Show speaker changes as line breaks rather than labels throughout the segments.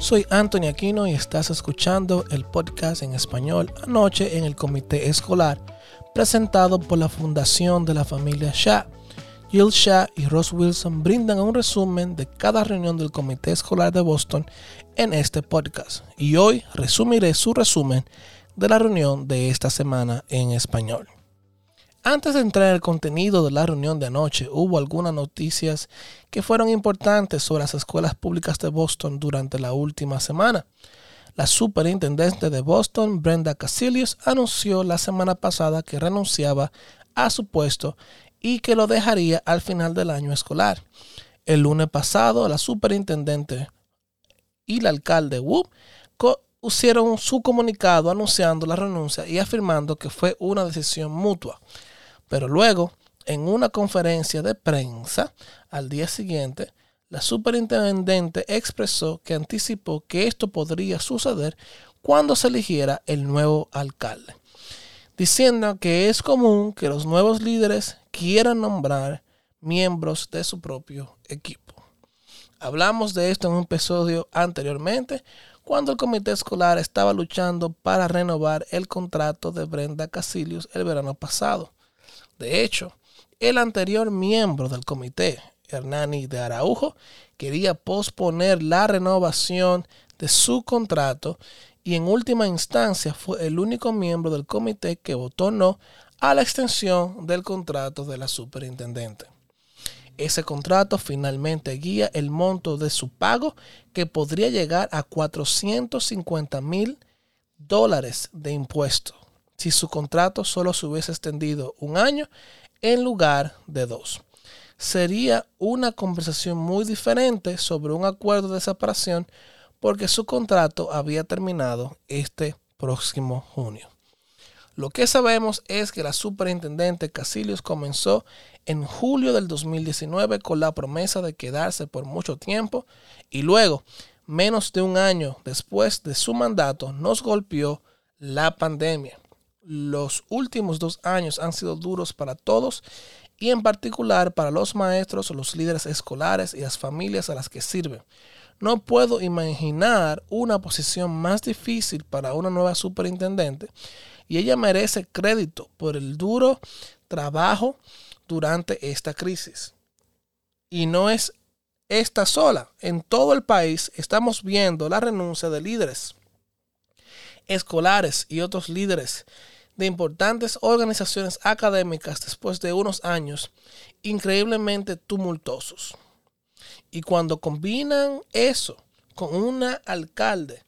Soy Anthony Aquino y estás escuchando el podcast en español Anoche en el Comité Escolar, presentado por la Fundación de la Familia Shah. Jill Shah y Ross Wilson brindan un resumen de cada reunión del Comité Escolar de Boston en este podcast. Y hoy resumiré su resumen de la reunión de esta semana en español. Antes de entrar en el contenido de la reunión de anoche, hubo algunas noticias que fueron importantes sobre las escuelas públicas de Boston durante la última semana. La superintendente de Boston, Brenda Casilius, anunció la semana pasada que renunciaba a su puesto y que lo dejaría al final del año escolar. El lunes pasado, la superintendente y el alcalde Wu hicieron su comunicado anunciando la renuncia y afirmando que fue una decisión mutua. Pero luego, en una conferencia de prensa al día siguiente, la superintendente expresó que anticipó que esto podría suceder cuando se eligiera el nuevo alcalde, diciendo que es común que los nuevos líderes quieran nombrar miembros de su propio equipo. Hablamos de esto en un episodio anteriormente, cuando el comité escolar estaba luchando para renovar el contrato de Brenda Casilius el verano pasado. De hecho, el anterior miembro del comité, Hernani de Araujo, quería posponer la renovación de su contrato y en última instancia fue el único miembro del comité que votó no a la extensión del contrato de la superintendente. Ese contrato finalmente guía el monto de su pago que podría llegar a 450 mil dólares de impuestos si su contrato solo se hubiese extendido un año en lugar de dos. Sería una conversación muy diferente sobre un acuerdo de separación porque su contrato había terminado este próximo junio. Lo que sabemos es que la superintendente Casilius comenzó en julio del 2019 con la promesa de quedarse por mucho tiempo y luego, menos de un año después de su mandato, nos golpeó la pandemia los últimos dos años han sido duros para todos y en particular para los maestros, los líderes escolares y las familias a las que sirven. No puedo imaginar una posición más difícil para una nueva superintendente y ella merece crédito por el duro trabajo durante esta crisis. Y no es esta sola. En todo el país estamos viendo la renuncia de líderes escolares y otros líderes de importantes organizaciones académicas después de unos años increíblemente tumultuosos. Y cuando combinan eso con una alcalde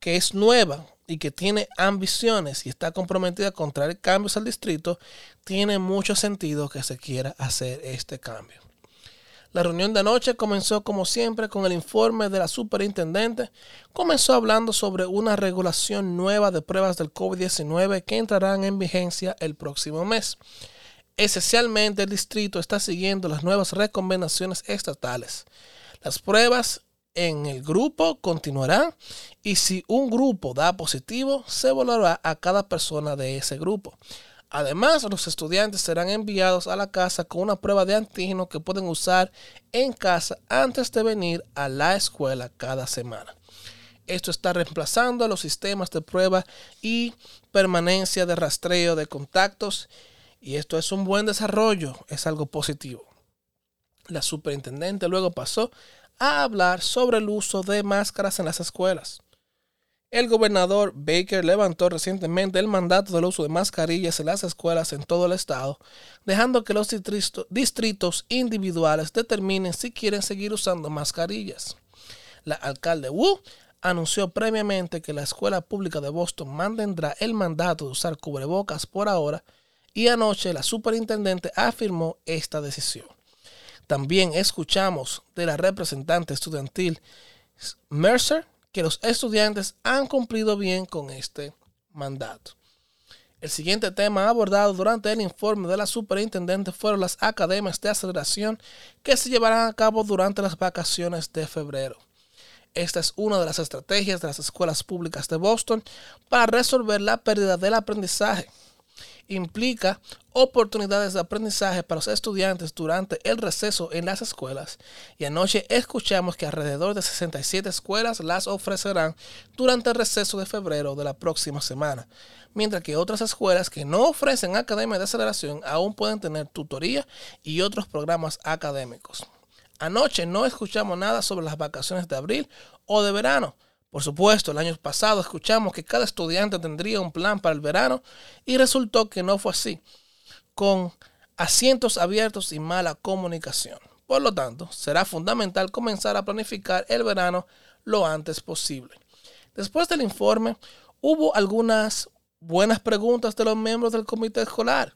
que es nueva y que tiene ambiciones y está comprometida con traer cambios al distrito, tiene mucho sentido que se quiera hacer este cambio. La reunión de anoche comenzó como siempre con el informe de la superintendente. Comenzó hablando sobre una regulación nueva de pruebas del COVID-19 que entrarán en vigencia el próximo mes. Esencialmente el distrito está siguiendo las nuevas recomendaciones estatales. Las pruebas en el grupo continuarán y si un grupo da positivo, se volverá a cada persona de ese grupo. Además, los estudiantes serán enviados a la casa con una prueba de antígeno que pueden usar en casa antes de venir a la escuela cada semana. Esto está reemplazando los sistemas de prueba y permanencia de rastreo de contactos y esto es un buen desarrollo, es algo positivo. La superintendente luego pasó a hablar sobre el uso de máscaras en las escuelas. El gobernador Baker levantó recientemente el mandato del uso de mascarillas en las escuelas en todo el estado, dejando que los distritos individuales determinen si quieren seguir usando mascarillas. La alcalde Wu anunció previamente que la escuela pública de Boston mantendrá el mandato de usar cubrebocas por ahora y anoche la superintendente afirmó esta decisión. También escuchamos de la representante estudiantil Mercer que los estudiantes han cumplido bien con este mandato. El siguiente tema abordado durante el informe de la superintendente fueron las academias de aceleración que se llevarán a cabo durante las vacaciones de febrero. Esta es una de las estrategias de las escuelas públicas de Boston para resolver la pérdida del aprendizaje. Implica oportunidades de aprendizaje para los estudiantes durante el receso en las escuelas y anoche escuchamos que alrededor de 67 escuelas las ofrecerán durante el receso de febrero de la próxima semana, mientras que otras escuelas que no ofrecen academia de aceleración aún pueden tener tutoría y otros programas académicos. Anoche no escuchamos nada sobre las vacaciones de abril o de verano, por supuesto, el año pasado escuchamos que cada estudiante tendría un plan para el verano y resultó que no fue así, con asientos abiertos y mala comunicación. Por lo tanto, será fundamental comenzar a planificar el verano lo antes posible. Después del informe, hubo algunas buenas preguntas de los miembros del comité escolar.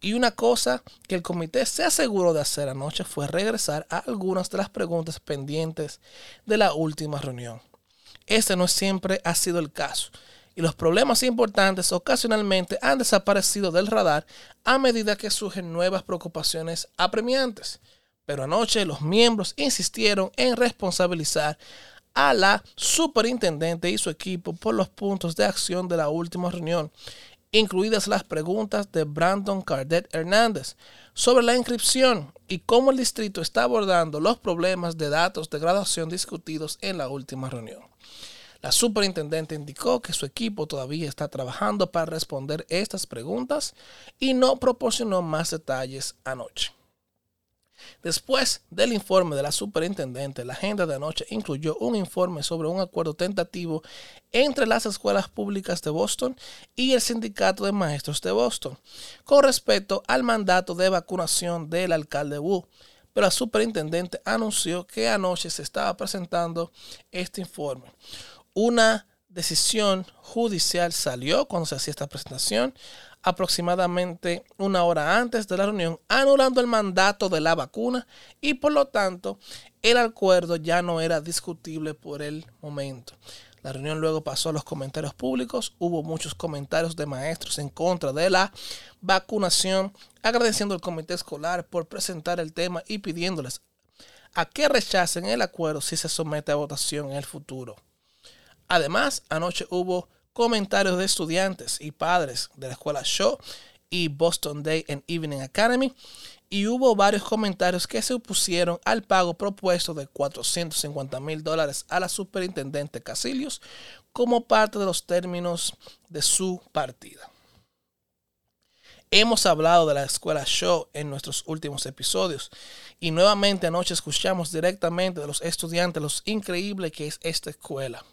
Y una cosa que el comité se aseguró de hacer anoche fue regresar a algunas de las preguntas pendientes de la última reunión. Este no siempre ha sido el caso, y los problemas importantes ocasionalmente han desaparecido del radar a medida que surgen nuevas preocupaciones apremiantes. Pero anoche los miembros insistieron en responsabilizar a la superintendente y su equipo por los puntos de acción de la última reunión, incluidas las preguntas de Brandon Cardet Hernández sobre la inscripción y cómo el distrito está abordando los problemas de datos de graduación discutidos en la última reunión. La superintendente indicó que su equipo todavía está trabajando para responder estas preguntas y no proporcionó más detalles anoche. Después del informe de la superintendente, la agenda de anoche incluyó un informe sobre un acuerdo tentativo entre las escuelas públicas de Boston y el sindicato de maestros de Boston con respecto al mandato de vacunación del alcalde Wu. Pero la superintendente anunció que anoche se estaba presentando este informe una decisión judicial salió cuando se hacía esta presentación, aproximadamente una hora antes de la reunión, anulando el mandato de la vacuna y por lo tanto el acuerdo ya no era discutible por el momento. La reunión luego pasó a los comentarios públicos. Hubo muchos comentarios de maestros en contra de la vacunación, agradeciendo al comité escolar por presentar el tema y pidiéndoles a que rechacen el acuerdo si se somete a votación en el futuro. Además, anoche hubo comentarios de estudiantes y padres de la escuela Shaw y Boston Day and Evening Academy y hubo varios comentarios que se opusieron al pago propuesto de 450 mil dólares a la superintendente Casilios como parte de los términos de su partida. Hemos hablado de la escuela Shaw en nuestros últimos episodios y nuevamente anoche escuchamos directamente de los estudiantes lo increíble que es esta escuela.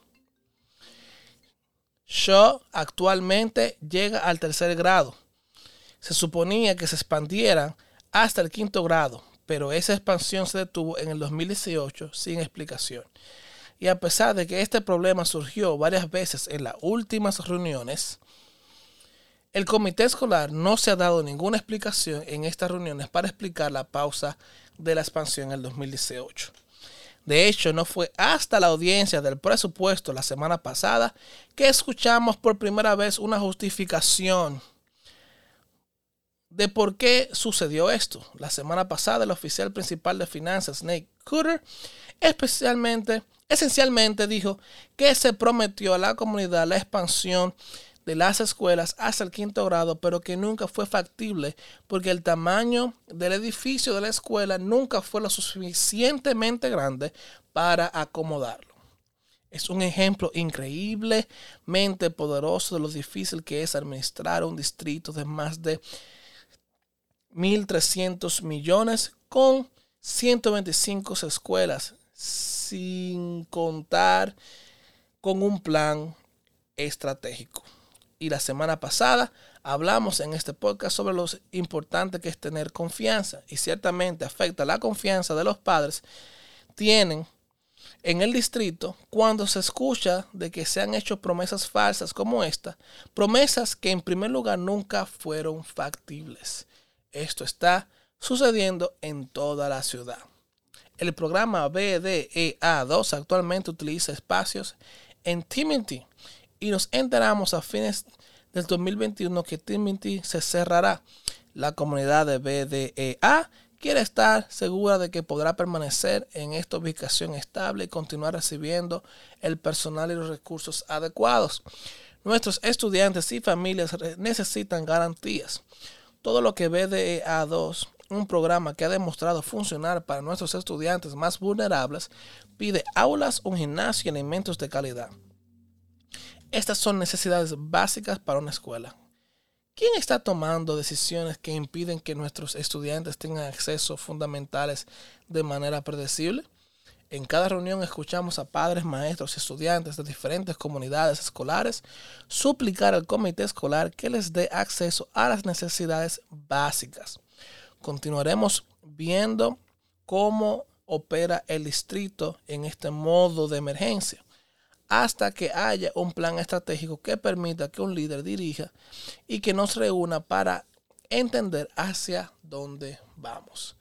Shaw actualmente llega al tercer grado. Se suponía que se expandiera hasta el quinto grado, pero esa expansión se detuvo en el 2018 sin explicación. Y a pesar de que este problema surgió varias veces en las últimas reuniones, el comité escolar no se ha dado ninguna explicación en estas reuniones para explicar la pausa de la expansión en el 2018. De hecho, no fue hasta la audiencia del presupuesto la semana pasada que escuchamos por primera vez una justificación de por qué sucedió esto. La semana pasada el oficial principal de finanzas, Nate Cooter, especialmente, esencialmente dijo que se prometió a la comunidad la expansión de las escuelas hasta el quinto grado, pero que nunca fue factible porque el tamaño del edificio de la escuela nunca fue lo suficientemente grande para acomodarlo. Es un ejemplo increíblemente poderoso de lo difícil que es administrar un distrito de más de 1.300 millones con 125 escuelas, sin contar con un plan estratégico y la semana pasada hablamos en este podcast sobre lo importante que es tener confianza y ciertamente afecta la confianza de los padres tienen en el distrito cuando se escucha de que se han hecho promesas falsas como esta, promesas que en primer lugar nunca fueron factibles. Esto está sucediendo en toda la ciudad. El programa BDEA2 actualmente utiliza espacios en Timothy y nos enteramos a fines del 2021 que Timothy se cerrará. La comunidad de BDEA quiere estar segura de que podrá permanecer en esta ubicación estable y continuar recibiendo el personal y los recursos adecuados. Nuestros estudiantes y familias necesitan garantías. Todo lo que BDA2, un programa que ha demostrado funcionar para nuestros estudiantes más vulnerables, pide aulas, un gimnasio y alimentos de calidad. Estas son necesidades básicas para una escuela. ¿Quién está tomando decisiones que impiden que nuestros estudiantes tengan acceso fundamentales de manera predecible? En cada reunión escuchamos a padres, maestros y estudiantes de diferentes comunidades escolares suplicar al comité escolar que les dé acceso a las necesidades básicas. Continuaremos viendo cómo opera el distrito en este modo de emergencia hasta que haya un plan estratégico que permita que un líder dirija y que nos reúna para entender hacia dónde vamos.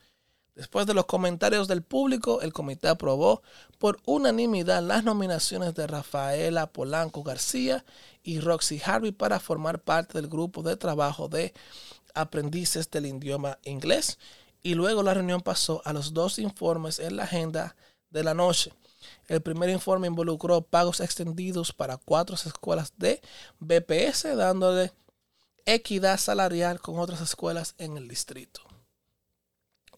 Después de los comentarios del público, el comité aprobó por unanimidad las nominaciones de Rafaela Polanco García y Roxy Harvey para formar parte del grupo de trabajo de aprendices del idioma inglés. Y luego la reunión pasó a los dos informes en la agenda de la noche. El primer informe involucró pagos extendidos para cuatro escuelas de BPS, dándole equidad salarial con otras escuelas en el distrito.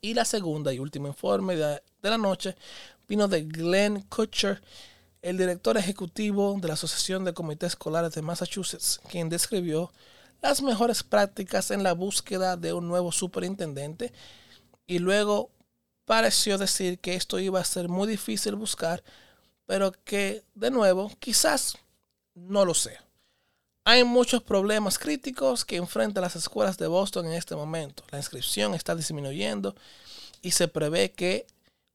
Y la segunda y último informe de, la noche vino de Glenn Kutcher, el director ejecutivo de la Asociación de Comités Escolares de Massachusetts, quien describió las mejores prácticas en la búsqueda de un nuevo superintendente y luego pareció decir que esto iba a ser muy difícil buscar, pero que, de nuevo, quizás no lo sea. Hay muchos problemas críticos que enfrentan las escuelas de Boston en este momento. La inscripción está disminuyendo y se prevé que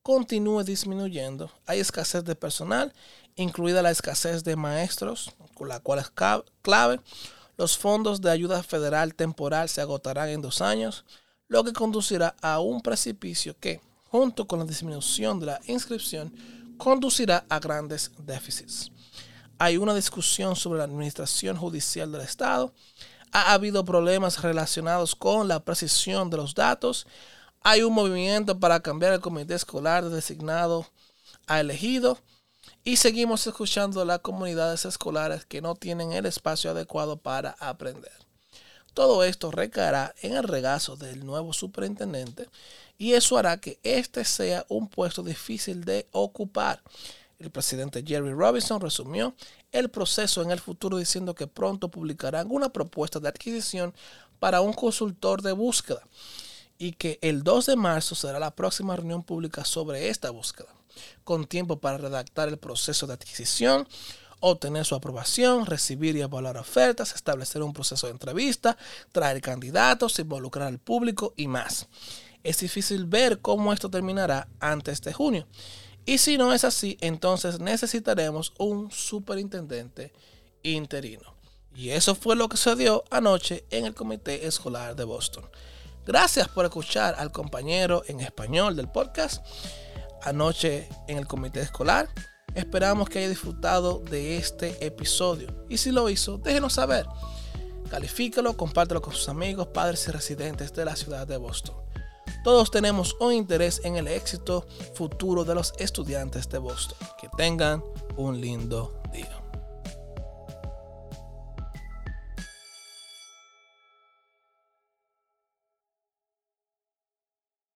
continúe disminuyendo. Hay escasez de personal, incluida la escasez de maestros, la cual es clave. Los fondos de ayuda federal temporal se agotarán en dos años, lo que conducirá a un precipicio que, junto con la disminución de la inscripción, conducirá a grandes déficits. Hay una discusión sobre la administración judicial del Estado. Ha habido problemas relacionados con la precisión de los datos. Hay un movimiento para cambiar el comité escolar designado a elegido. Y seguimos escuchando a las comunidades escolares que no tienen el espacio adecuado para aprender. Todo esto recaerá en el regazo del nuevo superintendente y eso hará que este sea un puesto difícil de ocupar. El presidente Jerry Robinson resumió el proceso en el futuro diciendo que pronto publicarán una propuesta de adquisición para un consultor de búsqueda y que el 2 de marzo será la próxima reunión pública sobre esta búsqueda, con tiempo para redactar el proceso de adquisición, obtener su aprobación, recibir y evaluar ofertas, establecer un proceso de entrevista, traer candidatos, involucrar al público y más. Es difícil ver cómo esto terminará antes de junio. Y si no es así, entonces necesitaremos un superintendente interino. Y eso fue lo que se dio anoche en el Comité Escolar de Boston. Gracias por escuchar al compañero en español del podcast anoche en el Comité Escolar. Esperamos que haya disfrutado de este episodio. Y si lo hizo, déjenos saber. Califícalo, compártelo con sus amigos, padres y residentes de la ciudad de Boston. Todos tenemos un interés en el éxito futuro de los estudiantes de Boston. Que tengan un lindo.